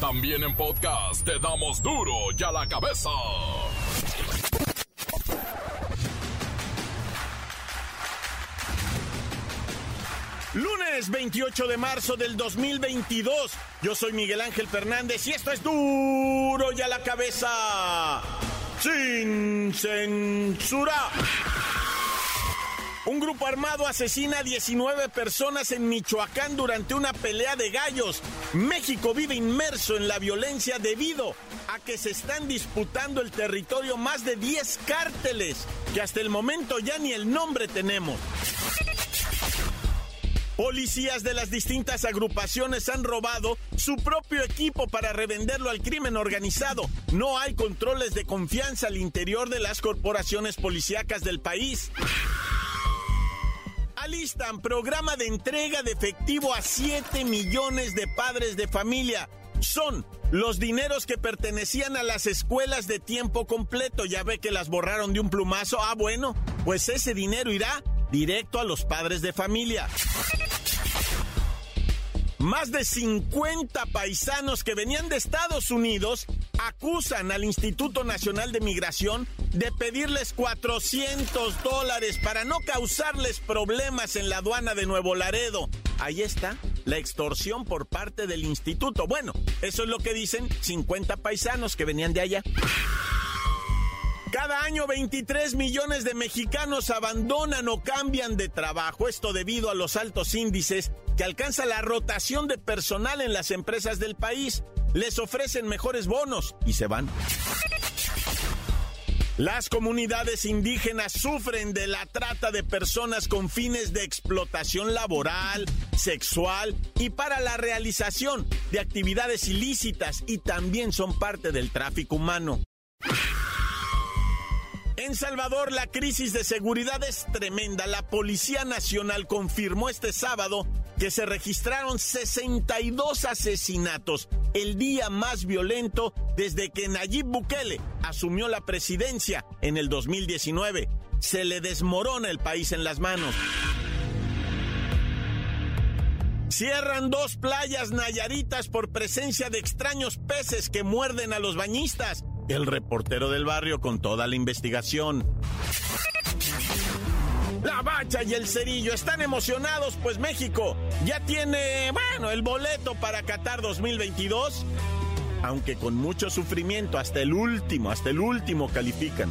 También en podcast te damos duro y a la cabeza. Lunes 28 de marzo del 2022. Yo soy Miguel Ángel Fernández y esto es duro y a la cabeza. Sin censura. Un grupo armado asesina a 19 personas en Michoacán durante una pelea de gallos. México vive inmerso en la violencia debido a que se están disputando el territorio más de 10 cárteles, que hasta el momento ya ni el nombre tenemos. Policías de las distintas agrupaciones han robado su propio equipo para revenderlo al crimen organizado. No hay controles de confianza al interior de las corporaciones policíacas del país alistan programa de entrega de efectivo a 7 millones de padres de familia. Son los dineros que pertenecían a las escuelas de tiempo completo. Ya ve que las borraron de un plumazo. Ah, bueno, pues ese dinero irá directo a los padres de familia. Más de 50 paisanos que venían de Estados Unidos acusan al Instituto Nacional de Migración de pedirles 400 dólares para no causarles problemas en la aduana de Nuevo Laredo. Ahí está la extorsión por parte del instituto. Bueno, eso es lo que dicen 50 paisanos que venían de allá. Cada año 23 millones de mexicanos abandonan o cambian de trabajo, esto debido a los altos índices que alcanza la rotación de personal en las empresas del país. Les ofrecen mejores bonos y se van. Las comunidades indígenas sufren de la trata de personas con fines de explotación laboral, sexual y para la realización de actividades ilícitas y también son parte del tráfico humano. En Salvador la crisis de seguridad es tremenda. La Policía Nacional confirmó este sábado que se registraron 62 asesinatos, el día más violento desde que Nayib Bukele asumió la presidencia en el 2019. Se le desmorona el país en las manos. Cierran dos playas nayaritas por presencia de extraños peces que muerden a los bañistas. El reportero del barrio con toda la investigación. La Bacha y el Cerillo están emocionados, pues México ya tiene, bueno, el boleto para Qatar 2022. Aunque con mucho sufrimiento, hasta el último, hasta el último califican.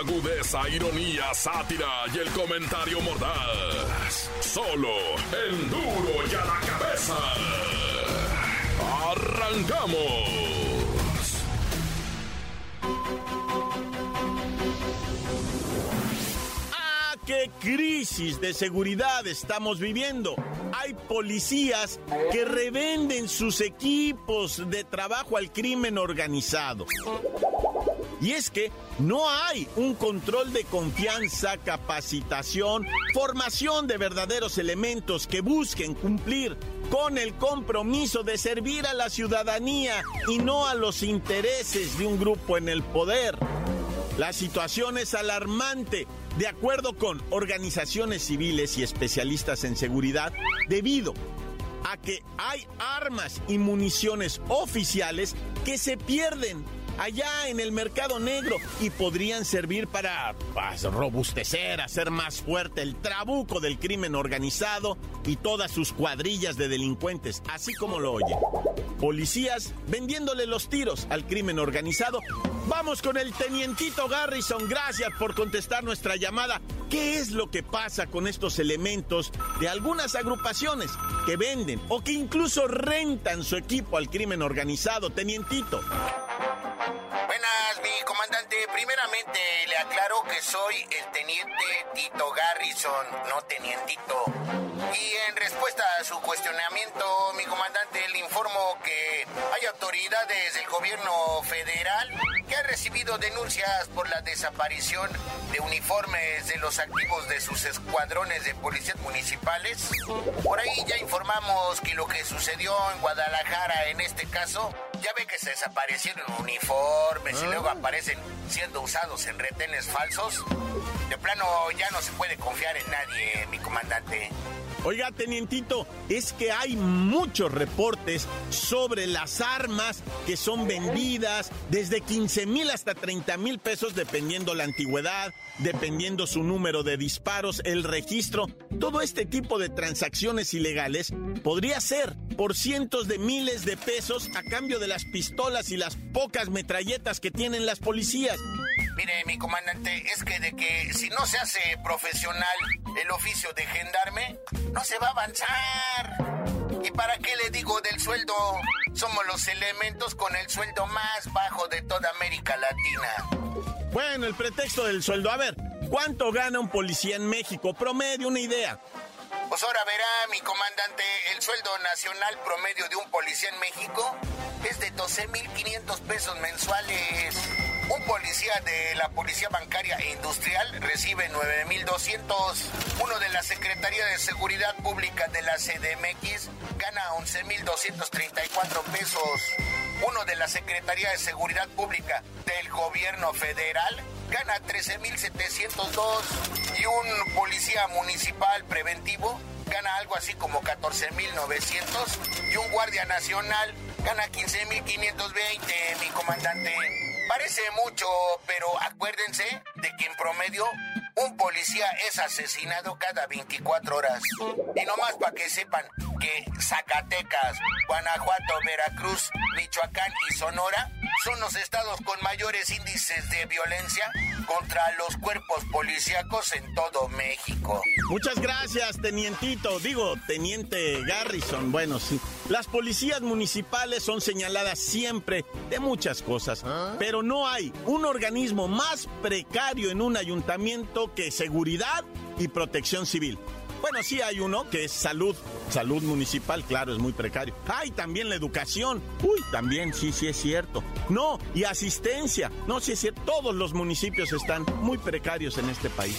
Agudeza, ironía, sátira y el comentario mordaz. Solo el duro y a la cabeza. ¡Arrancamos! qué crisis de seguridad estamos viviendo. Hay policías que revenden sus equipos de trabajo al crimen organizado. Y es que no hay un control de confianza, capacitación, formación de verdaderos elementos que busquen cumplir con el compromiso de servir a la ciudadanía y no a los intereses de un grupo en el poder. La situación es alarmante, de acuerdo con organizaciones civiles y especialistas en seguridad, debido a que hay armas y municiones oficiales que se pierden allá en el mercado negro y podrían servir para pues, robustecer, hacer más fuerte el trabuco del crimen organizado y todas sus cuadrillas de delincuentes, así como lo oye. Policías vendiéndole los tiros al crimen organizado. Vamos con el tenientito Garrison, gracias por contestar nuestra llamada. ¿Qué es lo que pasa con estos elementos de algunas agrupaciones que venden o que incluso rentan su equipo al crimen organizado? Tenientito. Comandante, primeramente le aclaro que soy el teniente Tito Garrison, no tenientito. Y en respuesta a su cuestionamiento, mi comandante, le informo que hay autoridades del gobierno federal que han recibido denuncias por la desaparición de uniformes de los activos de sus escuadrones de policías municipales. Por ahí ya informamos que lo que sucedió en Guadalajara en este caso, ya ve que se desaparecieron uniformes y luego ah. aparecen siendo usados en retenes falsos. De plano ya no se puede confiar en nadie, mi comandante. Oiga, tenientito, es que hay muchos reportes sobre las armas que son vendidas desde 15 mil hasta 30 mil pesos, dependiendo la antigüedad, dependiendo su número de disparos, el registro. Todo este tipo de transacciones ilegales podría ser por cientos de miles de pesos a cambio de las pistolas y las pocas metralletas que tienen las policías. Mire, mi comandante, es que de que si no se hace profesional el oficio de gendarme, no se va a avanzar. ¿Y para qué le digo del sueldo? Somos los elementos con el sueldo más bajo de toda América Latina. Bueno, el pretexto del sueldo. A ver, ¿cuánto gana un policía en México? Promedio, una idea. Pues ahora verá, mi comandante, el sueldo nacional promedio de un policía en México es de 12.500 pesos mensuales. Un policía de la Policía Bancaria e Industrial recibe 9.200. Uno de la Secretaría de Seguridad Pública de la CDMX gana 11.234 pesos. Uno de la Secretaría de Seguridad Pública del Gobierno Federal gana 13.702. Y un policía municipal preventivo gana algo así como 14.900. Y un guardia nacional gana 15.520, mi comandante. Parece mucho, pero acuérdense de que en promedio un policía es asesinado cada 24 horas. Y nomás para que sepan que Zacatecas, Guanajuato, Veracruz, Michoacán y Sonora son los estados con mayores índices de violencia contra los cuerpos policíacos en todo México. Muchas gracias, tenientito. Digo, teniente Garrison. Bueno, sí. Las policías municipales son señaladas siempre de muchas cosas, ¿Ah? pero no hay un organismo más precario en un ayuntamiento que seguridad y protección civil. Bueno, sí hay uno que es salud. Salud municipal, claro, es muy precario. Hay también la educación. Uy, también, sí, sí es cierto. No, y asistencia. No, sí es cierto. Todos los municipios están muy precarios en este país.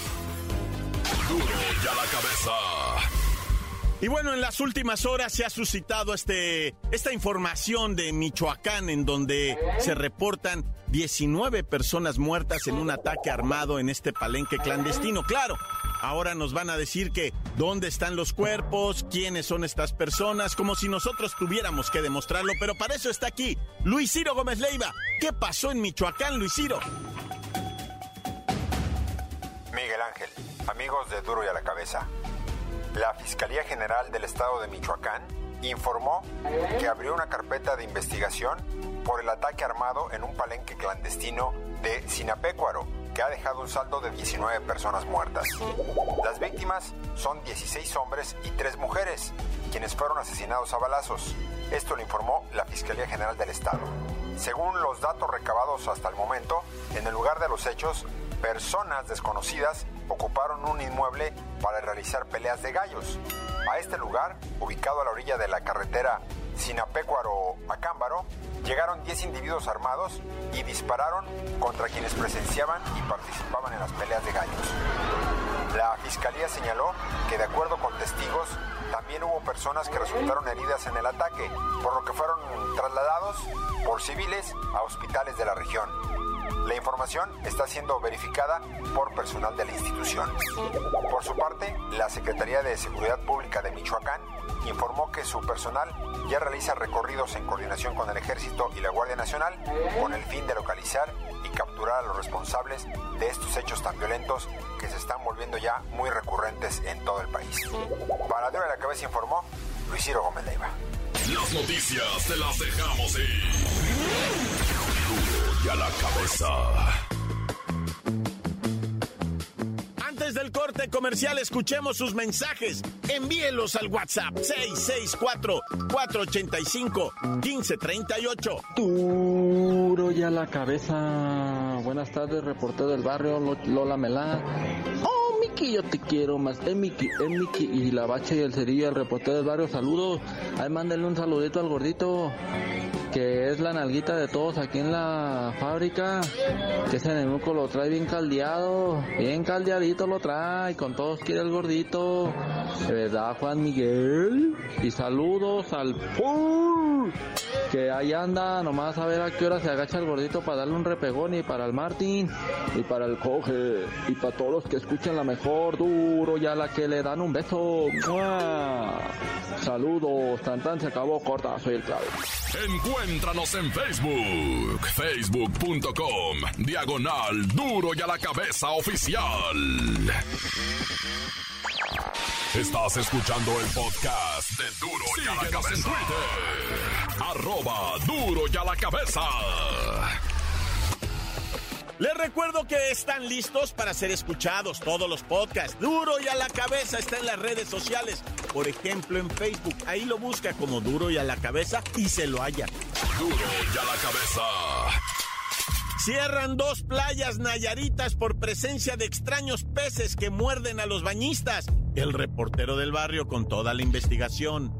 Duro ya la cabeza. Y bueno, en las últimas horas se ha suscitado este, esta información de Michoacán en donde se reportan 19 personas muertas en un ataque armado en este palenque clandestino. Claro, ahora nos van a decir que dónde están los cuerpos, quiénes son estas personas, como si nosotros tuviéramos que demostrarlo, pero para eso está aquí Luis Ciro Gómez Leiva. ¿Qué pasó en Michoacán, Luis Ciro? Miguel Ángel, amigos de Duro y a la Cabeza. La Fiscalía General del Estado de Michoacán informó que abrió una carpeta de investigación por el ataque armado en un palenque clandestino de Sinapecuaro, que ha dejado un saldo de 19 personas muertas. Las víctimas son 16 hombres y 3 mujeres, quienes fueron asesinados a balazos. Esto lo informó la Fiscalía General del Estado. Según los datos recabados hasta el momento, en el lugar de los hechos, personas desconocidas ocuparon un inmueble para realizar peleas de gallos. A este lugar, ubicado a la orilla de la carretera Sinapecuaro-Acámbaro, llegaron 10 individuos armados y dispararon contra quienes presenciaban y participaban en las peleas de gallos. La fiscalía señaló que de acuerdo con testigos, también hubo personas que resultaron heridas en el ataque, por lo que fueron trasladados por civiles a hospitales de la región. La información está siendo verificada por personal de la institución. Por su parte, la Secretaría de Seguridad Pública de Michoacán informó que su personal ya realiza recorridos en coordinación con el Ejército y la Guardia Nacional con el fin de localizar y capturar a los responsables de estos hechos tan violentos que se están volviendo ya muy recurrentes en todo el país. Para Dura la Cabeza informó Luis Ciro Gómez Leiva. Las noticias te las dejamos ir y a la cabeza. Comercial escuchemos sus mensajes. Envíelos al WhatsApp 664-485-1538. Duro ya la cabeza. Buenas tardes, reportero del barrio Lola Melá. Oh, Miki, yo te quiero más. Es Miki, es Miki y la bacha y el cerillo, el reportero del barrio. Saludos. Ahí mándenle un saludito al gordito que es la nalguita de todos aquí en la fábrica, que ese enemigo lo trae bien caldeado, bien caldeadito lo trae, con todos quiere el gordito, de verdad Juan Miguel, y saludos al Pur, que ahí anda, nomás a ver a qué hora se agacha el gordito para darle un repegón y para el Martín, y para el Coge, y para todos los que escuchan la mejor, duro, ya la que le dan un beso. Saludos, tan tan se acabó, corta, soy el clave. Encuéntranos en Facebook, facebook.com, diagonal duro y a la cabeza oficial. Estás escuchando el podcast de Duro y a la cabeza. En Twitter, arroba duro y a la cabeza. Les recuerdo que están listos para ser escuchados todos los podcasts. Duro y a la cabeza está en las redes sociales. Por ejemplo, en Facebook. Ahí lo busca como Duro y a la cabeza y se lo halla. Duro y a la cabeza. Cierran dos playas nayaritas por presencia de extraños peces que muerden a los bañistas. El reportero del barrio con toda la investigación.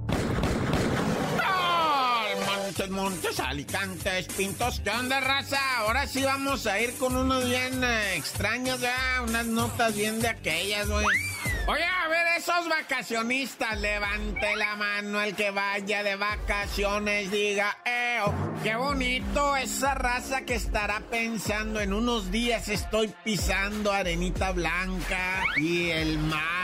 Montes, Montes, Alicantes, Pintos. ¿Qué onda, raza? Ahora sí vamos a ir con unos bien eh, extraños, ya, unas notas bien de aquellas, güey. Oye, a ver, esos vacacionistas, levante la mano el que vaya de vacaciones, diga, eh, qué bonito esa raza que estará pensando en unos días estoy pisando arenita blanca y el mar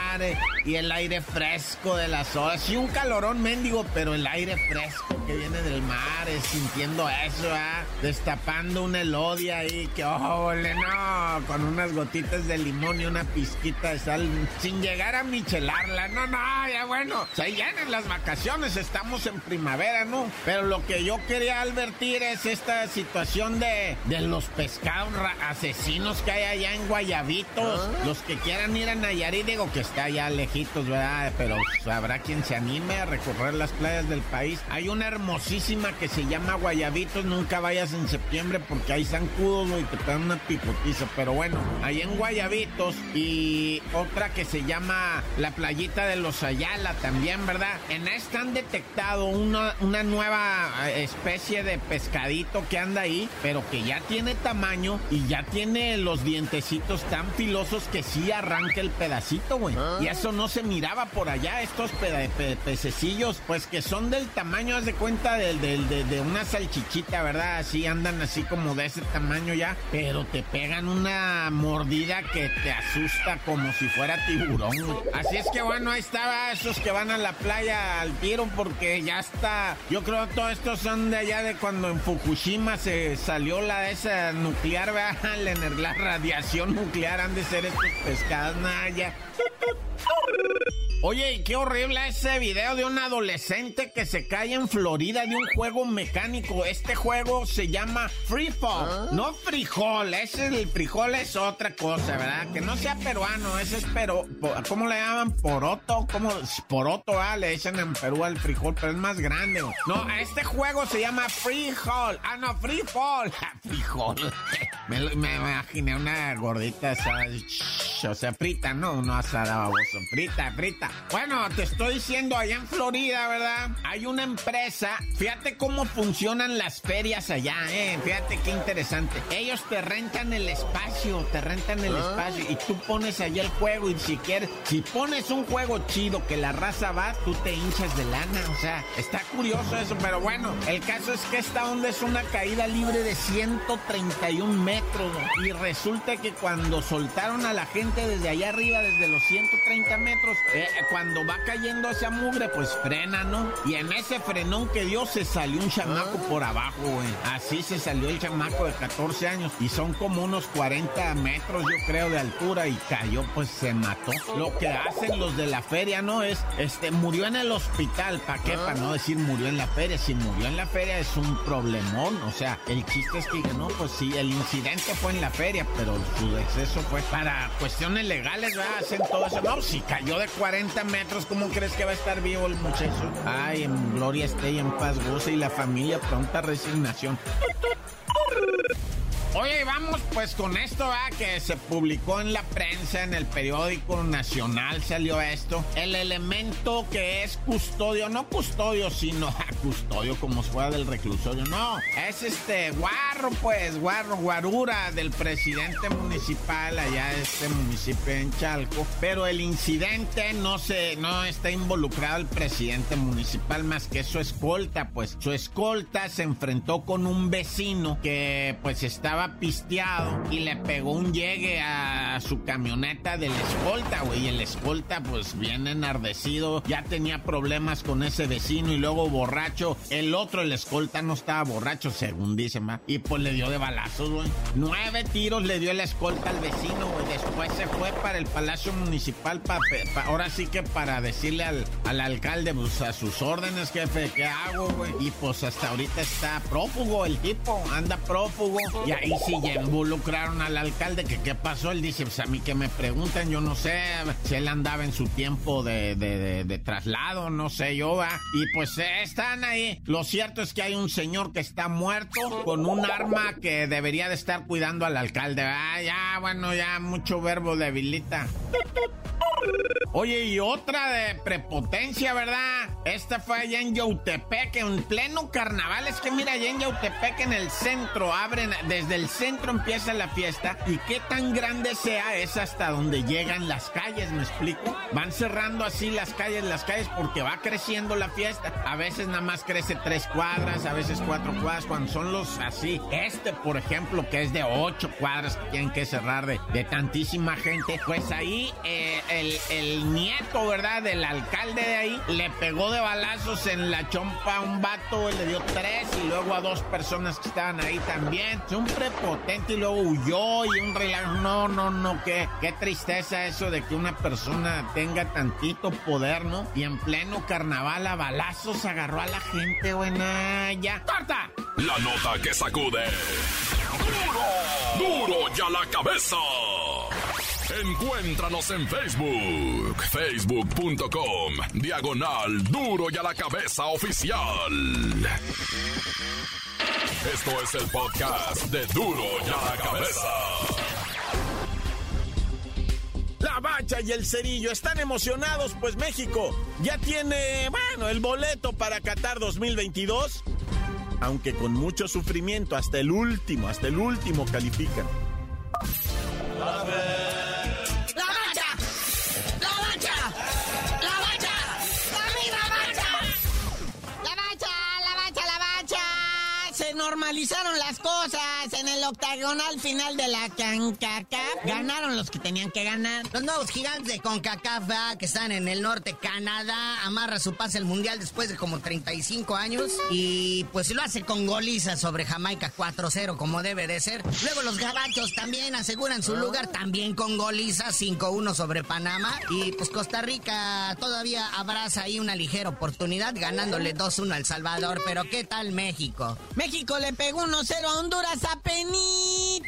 y el aire fresco de las olas. Y un calorón mendigo, pero el aire fresco que viene del mar, es sintiendo eso, ¿ah? Destapando un elodia ahí, que ojo, no, con unas gotitas de limón y una pizquita de sal, sin llegar a michelarla. No, no, ya bueno, se llenen las vacaciones, estamos en primavera, ¿no? Pero lo que yo quería advertir es esta situación de, de los pescados asesinos que hay allá en Guayabitos. Los que quieran ir a Nayarit, digo que está allá lejitos, ¿verdad? Pero habrá quien se anime a recorrer las playas del país. Hay una hermosísima que se llama Guayabitos, nunca vayas en septiembre porque hay zancudos y te dan una picotiza. Pero bueno, ahí en Guayabitos y otra que se llama la playita de los Ayala también, ¿verdad? En esta han detectado una, una nueva eh, especie de pescadito que anda ahí, pero que ya tiene tamaño y ya tiene los dientecitos tan filosos que sí arranca el pedacito, güey. Y eso no se miraba por allá, estos pe pe pececillos, pues que son del tamaño, haz de cuenta, del, del, de, de una salchichita, ¿verdad? Así andan así como de ese tamaño ya, pero te pegan una mordida que te asusta como si fuera tiburón. Así es que bueno, ahí estaba esos que van a la playa al tiro porque ya está. Yo creo que todos estos son de allá de cuando en Fukushima se salió la esa nuclear, ¿verdad? La, la radiación nuclear han de ser estos pescados, nada, Oh! Oye, y qué horrible ese video de un adolescente que se cae en Florida de un juego mecánico. Este juego se llama Free Fall, no frijol. Ese el frijol es otra cosa, ¿verdad? Que no sea peruano, ese es pero ¿cómo le llaman? Poroto, ¿cómo? Poroto, ah, le dicen en Perú al frijol, pero es más grande. No, este juego se llama Free Fall. Ah, no, Free Fall. frijol. me, me, imaginé una gordita, o sea, frita, no, no asada, baboso. Frita, frita. Bueno, te estoy diciendo, allá en Florida, ¿verdad? Hay una empresa, fíjate cómo funcionan las ferias allá, ¿eh? Fíjate qué interesante. Ellos te rentan el espacio, te rentan el espacio y tú pones allá el juego y si quieres, si pones un juego chido que la raza va, tú te hinchas de lana, o sea, está curioso eso, pero bueno, el caso es que esta onda es una caída libre de 131 metros y resulta que cuando soltaron a la gente desde allá arriba, desde los 130 metros, eh, cuando va cayendo esa mugre, pues frena, ¿no? Y en ese frenón que dio se salió un chamaco por abajo, güey. Así se salió el chamaco de 14 años y son como unos 40 metros, yo creo, de altura y cayó, pues se mató. Lo que hacen los de la feria, ¿no? Es, este, murió en el hospital, ¿para qué? Para no decir murió en la feria. Si murió en la feria es un problemón, o sea, el chiste es que, no, pues sí, el incidente fue en la feria, pero su deceso fue para cuestiones legales, ¿verdad? Hacen todo eso. No, si cayó de 40 metros, ¿cómo crees que va a estar vivo el muchacho? Ay, en gloria esté en paz goce y la familia pronta resignación. Oye, vamos pues con esto, ¿va? que se publicó en la prensa, en el periódico nacional salió esto. El elemento que es custodio, no custodio, sino custodio como si fuera del reclusorio, no. Es este guarro, pues, guarro, guarura del presidente municipal allá de este municipio en Chalco. Pero el incidente no se, no está involucrado el presidente municipal más que su escolta, pues. Su escolta se enfrentó con un vecino que pues estaba pisteado y le pegó un llegue a su camioneta del escolta, güey. Y el escolta, pues bien enardecido, ya tenía problemas con ese vecino y luego borracho. El otro, el escolta, no estaba borracho, según dicen, ¿va? Y pues le dio de balazos, güey. Nueve tiros le dio el escolta al vecino, güey. Después se fue para el Palacio Municipal, pa, ahora sí que para decirle al, al alcalde, pues a sus órdenes, jefe, ¿qué hago, güey? Y pues hasta ahorita está prófugo el tipo, anda prófugo. Y ahí sí ya involucraron al alcalde, que qué pasó, él dice, pues a mí que me preguntan, yo no sé si él andaba en su tiempo de, de, traslado, no sé yo, va. Y pues están ahí. Lo cierto es que hay un señor que está muerto con un arma que debería de estar cuidando al alcalde. Ah, ya, bueno, ya mucho verbo debilita. Oye, y otra de prepotencia, ¿verdad? Esta fue allá en Yautepec, en pleno carnaval. Es que mira, allá en Yautepec, en el centro, abren, desde el centro empieza la fiesta. Y qué tan grande sea es hasta donde llegan las calles, ¿me explico? Van cerrando así las calles, las calles, porque va creciendo la fiesta. A veces nada más crece tres cuadras, a veces cuatro cuadras, cuando son los así. Este, por ejemplo, que es de ocho cuadras que tienen que cerrar de, de tantísima gente, pues ahí eh, el el, nieto, ¿verdad? Del alcalde de ahí, le pegó de balazos en la chompa a un vato, le dio tres y luego a dos personas que estaban ahí también. Un prepotente y luego huyó y un relajo. No, no, no, qué, qué tristeza eso de que una persona tenga tantito poder, ¿no? Y en pleno carnaval a balazos agarró a la gente, buena. Ya, corta. La nota que sacude. ¡Duro! ¡Duro ya la cabeza! Encuéntranos en Facebook, facebook.com, diagonal duro y a la cabeza oficial. Esto es el podcast de duro y a la cabeza. La bacha y el cerillo están emocionados, pues México ya tiene, bueno, el boleto para Qatar 2022. Aunque con mucho sufrimiento, hasta el último, hasta el último califican. Normalizaron las cosas en el octagonal final de la CONCACAF. Ganaron los que tenían que ganar. Los nuevos gigantes de CONCACAF, que están en el norte Canadá, amarra su pase al mundial después de como 35 años y pues lo hace con goliza sobre Jamaica 4-0 como debe de ser. Luego los gabachos también aseguran su lugar también con goliza 5-1 sobre Panamá y pues Costa Rica todavía abraza ahí una ligera oportunidad ganándole 2-1 al Salvador, pero ¿qué tal México? México le pegó 1-0 a Honduras a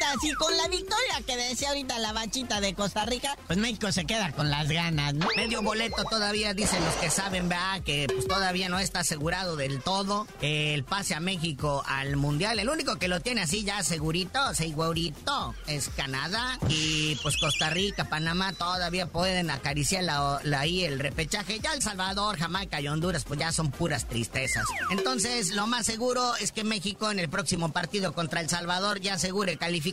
penitas y con la victoria que decía ahorita la bachita de Costa Rica, pues México se queda con las ganas, Medio boleto todavía dicen los que saben, ¿verdad? Que pues todavía no está asegurado del todo el pase a México al Mundial. El único que lo tiene así ya segurito, segurito, es Canadá y pues Costa Rica, Panamá todavía pueden acariciar la, ahí el repechaje. Ya El Salvador, Jamaica y Honduras pues ya son puras tristezas. Entonces lo más seguro es que México en el próximo partido contra El Salvador ya asegure calificación,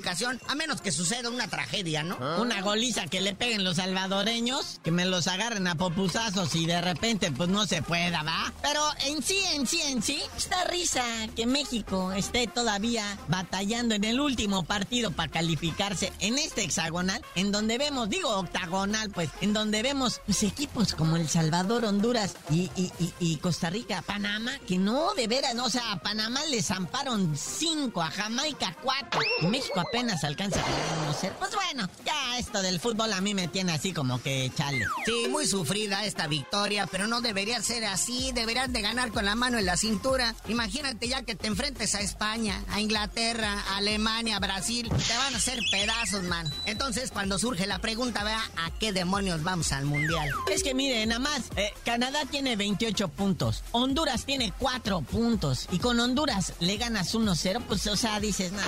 a menos que suceda una tragedia, ¿no? ¿Ah? Una goliza que le peguen los salvadoreños, que me los agarren a popuzazos y de repente pues no se pueda, ¿va? Pero en sí, en sí, en sí, está risa que México esté todavía batallando en el último partido para calificarse en este hexagonal, en donde vemos, digo octagonal, pues, en donde vemos pues, equipos como El Salvador, Honduras y, y, Costa Rica, Panamá, que no, de veras, no, o sea, a Panamá les amparon 5, a Jamaica 4. Y México apenas alcanza a ganar Pues bueno, ya esto del fútbol a mí me tiene así como que chale. Sí, muy sufrida esta victoria, pero no debería ser así. Deberías de ganar con la mano en la cintura. Imagínate ya que te enfrentes a España, a Inglaterra, a Alemania, a Brasil. Te van a hacer pedazos, man. Entonces, cuando surge la pregunta, vea, ¿a qué demonios vamos al mundial? Es que mire, nada más, eh, Canadá tiene 28 puntos, Honduras tiene 4 puntos, y con Honduras le ganas 1-0, pues, o sea, dices, nada,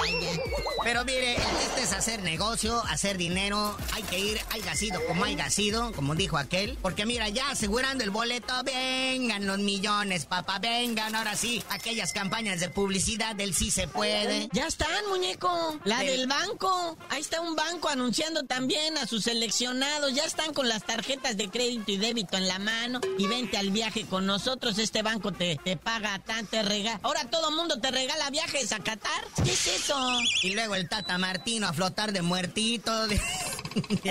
Pero mire, este es hacer negocio, hacer dinero, hay que ir, hay sido como hay sido, como dijo aquel, porque mira, ya asegurando el boleto, vengan los millones, papá, vengan, ahora sí, aquellas campañas de publicidad del sí se puede. Ya están, muñeco, la del banco, ahí está un banco anunciando también a sus seleccionados, ya están con las tarjetas de crédito y débito en la mano, y vente al viaje con nosotros, este banco te, te paga tanto, regalo. Ahora todo mundo te regala viajes a Qatar, ¿qué es eso? Y luego el Tata Martino a flotar de muertito de,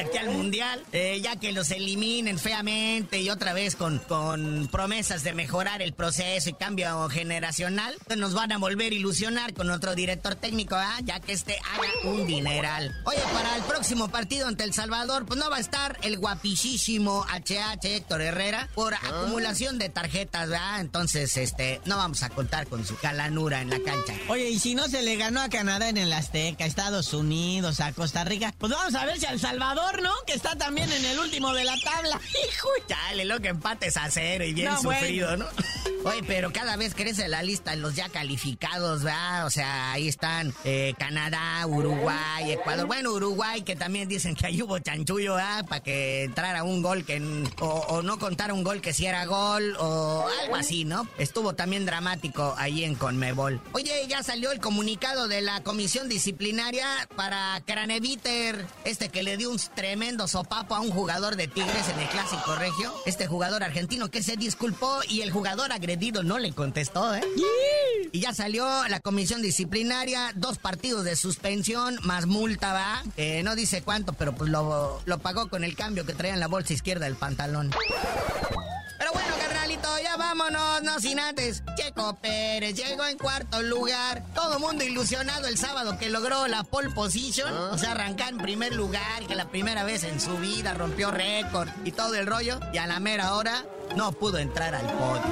aquí al Mundial, eh, ya que los eliminen feamente y otra vez con, con promesas de mejorar el proceso y cambio generacional, pues nos van a volver a ilusionar con otro director técnico, ¿ah? ya que este haga un dineral. Oye, para el próximo partido ante El Salvador, pues no va a estar el guapísimo HH Héctor Herrera por ah. acumulación de tarjetas, ¿verdad? Entonces, este, no vamos a contar con su calanura en la cancha. Oye, y si no se le ganó a Canadá en el Azteca, Estados Unidos, a Costa Rica, pues vamos a ver si El Salvador, ¿no? Que está también en el último de la tabla. Hijo, chale, lo que empates a cero y bien sufrido, ¿no? Oye, pero cada vez crece la lista en los ya calificados, ¿verdad? O sea, ahí están eh, Canadá, Uruguay, Ecuador. Bueno, Uruguay, que también dicen que ahí hubo chanchullo, ¿verdad? Para que entrara un gol que... O, no contara un gol que si era gol o algo así, ¿no? Estuvo también dramático ahí en Conmebol. Oye, ya salió el comunicado de la comisión disciplinaria para Craneviter, este que le dio un tremendo sopapo a un jugador de Tigres en el Clásico Regio. Este jugador argentino que se disculpó y el jugador agredió no le contestó, ¿eh? Y ya salió la comisión disciplinaria, dos partidos de suspensión, más multa, ¿va? no dice cuánto, pero pues lo, lo pagó con el cambio que traía en la bolsa izquierda del pantalón. Pero ya vámonos, no sin antes. Checo Pérez llegó en cuarto lugar. Todo mundo ilusionado el sábado que logró la pole position. Ah. O sea, arrancar en primer lugar, que la primera vez en su vida rompió récord y todo el rollo. Y a la mera hora no pudo entrar al podio.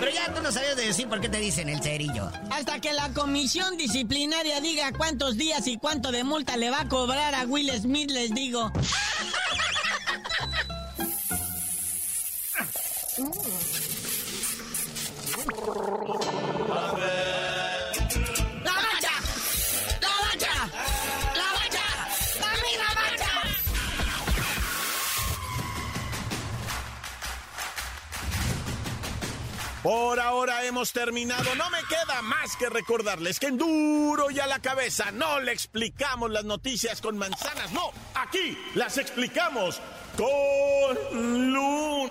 Pero ya tú no sabías de decir por qué te dicen el cerillo. Hasta que la comisión disciplinaria diga cuántos días y cuánto de multa le va a cobrar a Will Smith, les digo. Por ahora hemos terminado. No me queda más que recordarles que en duro y a la cabeza no le explicamos las noticias con manzanas. No, aquí las explicamos con luz.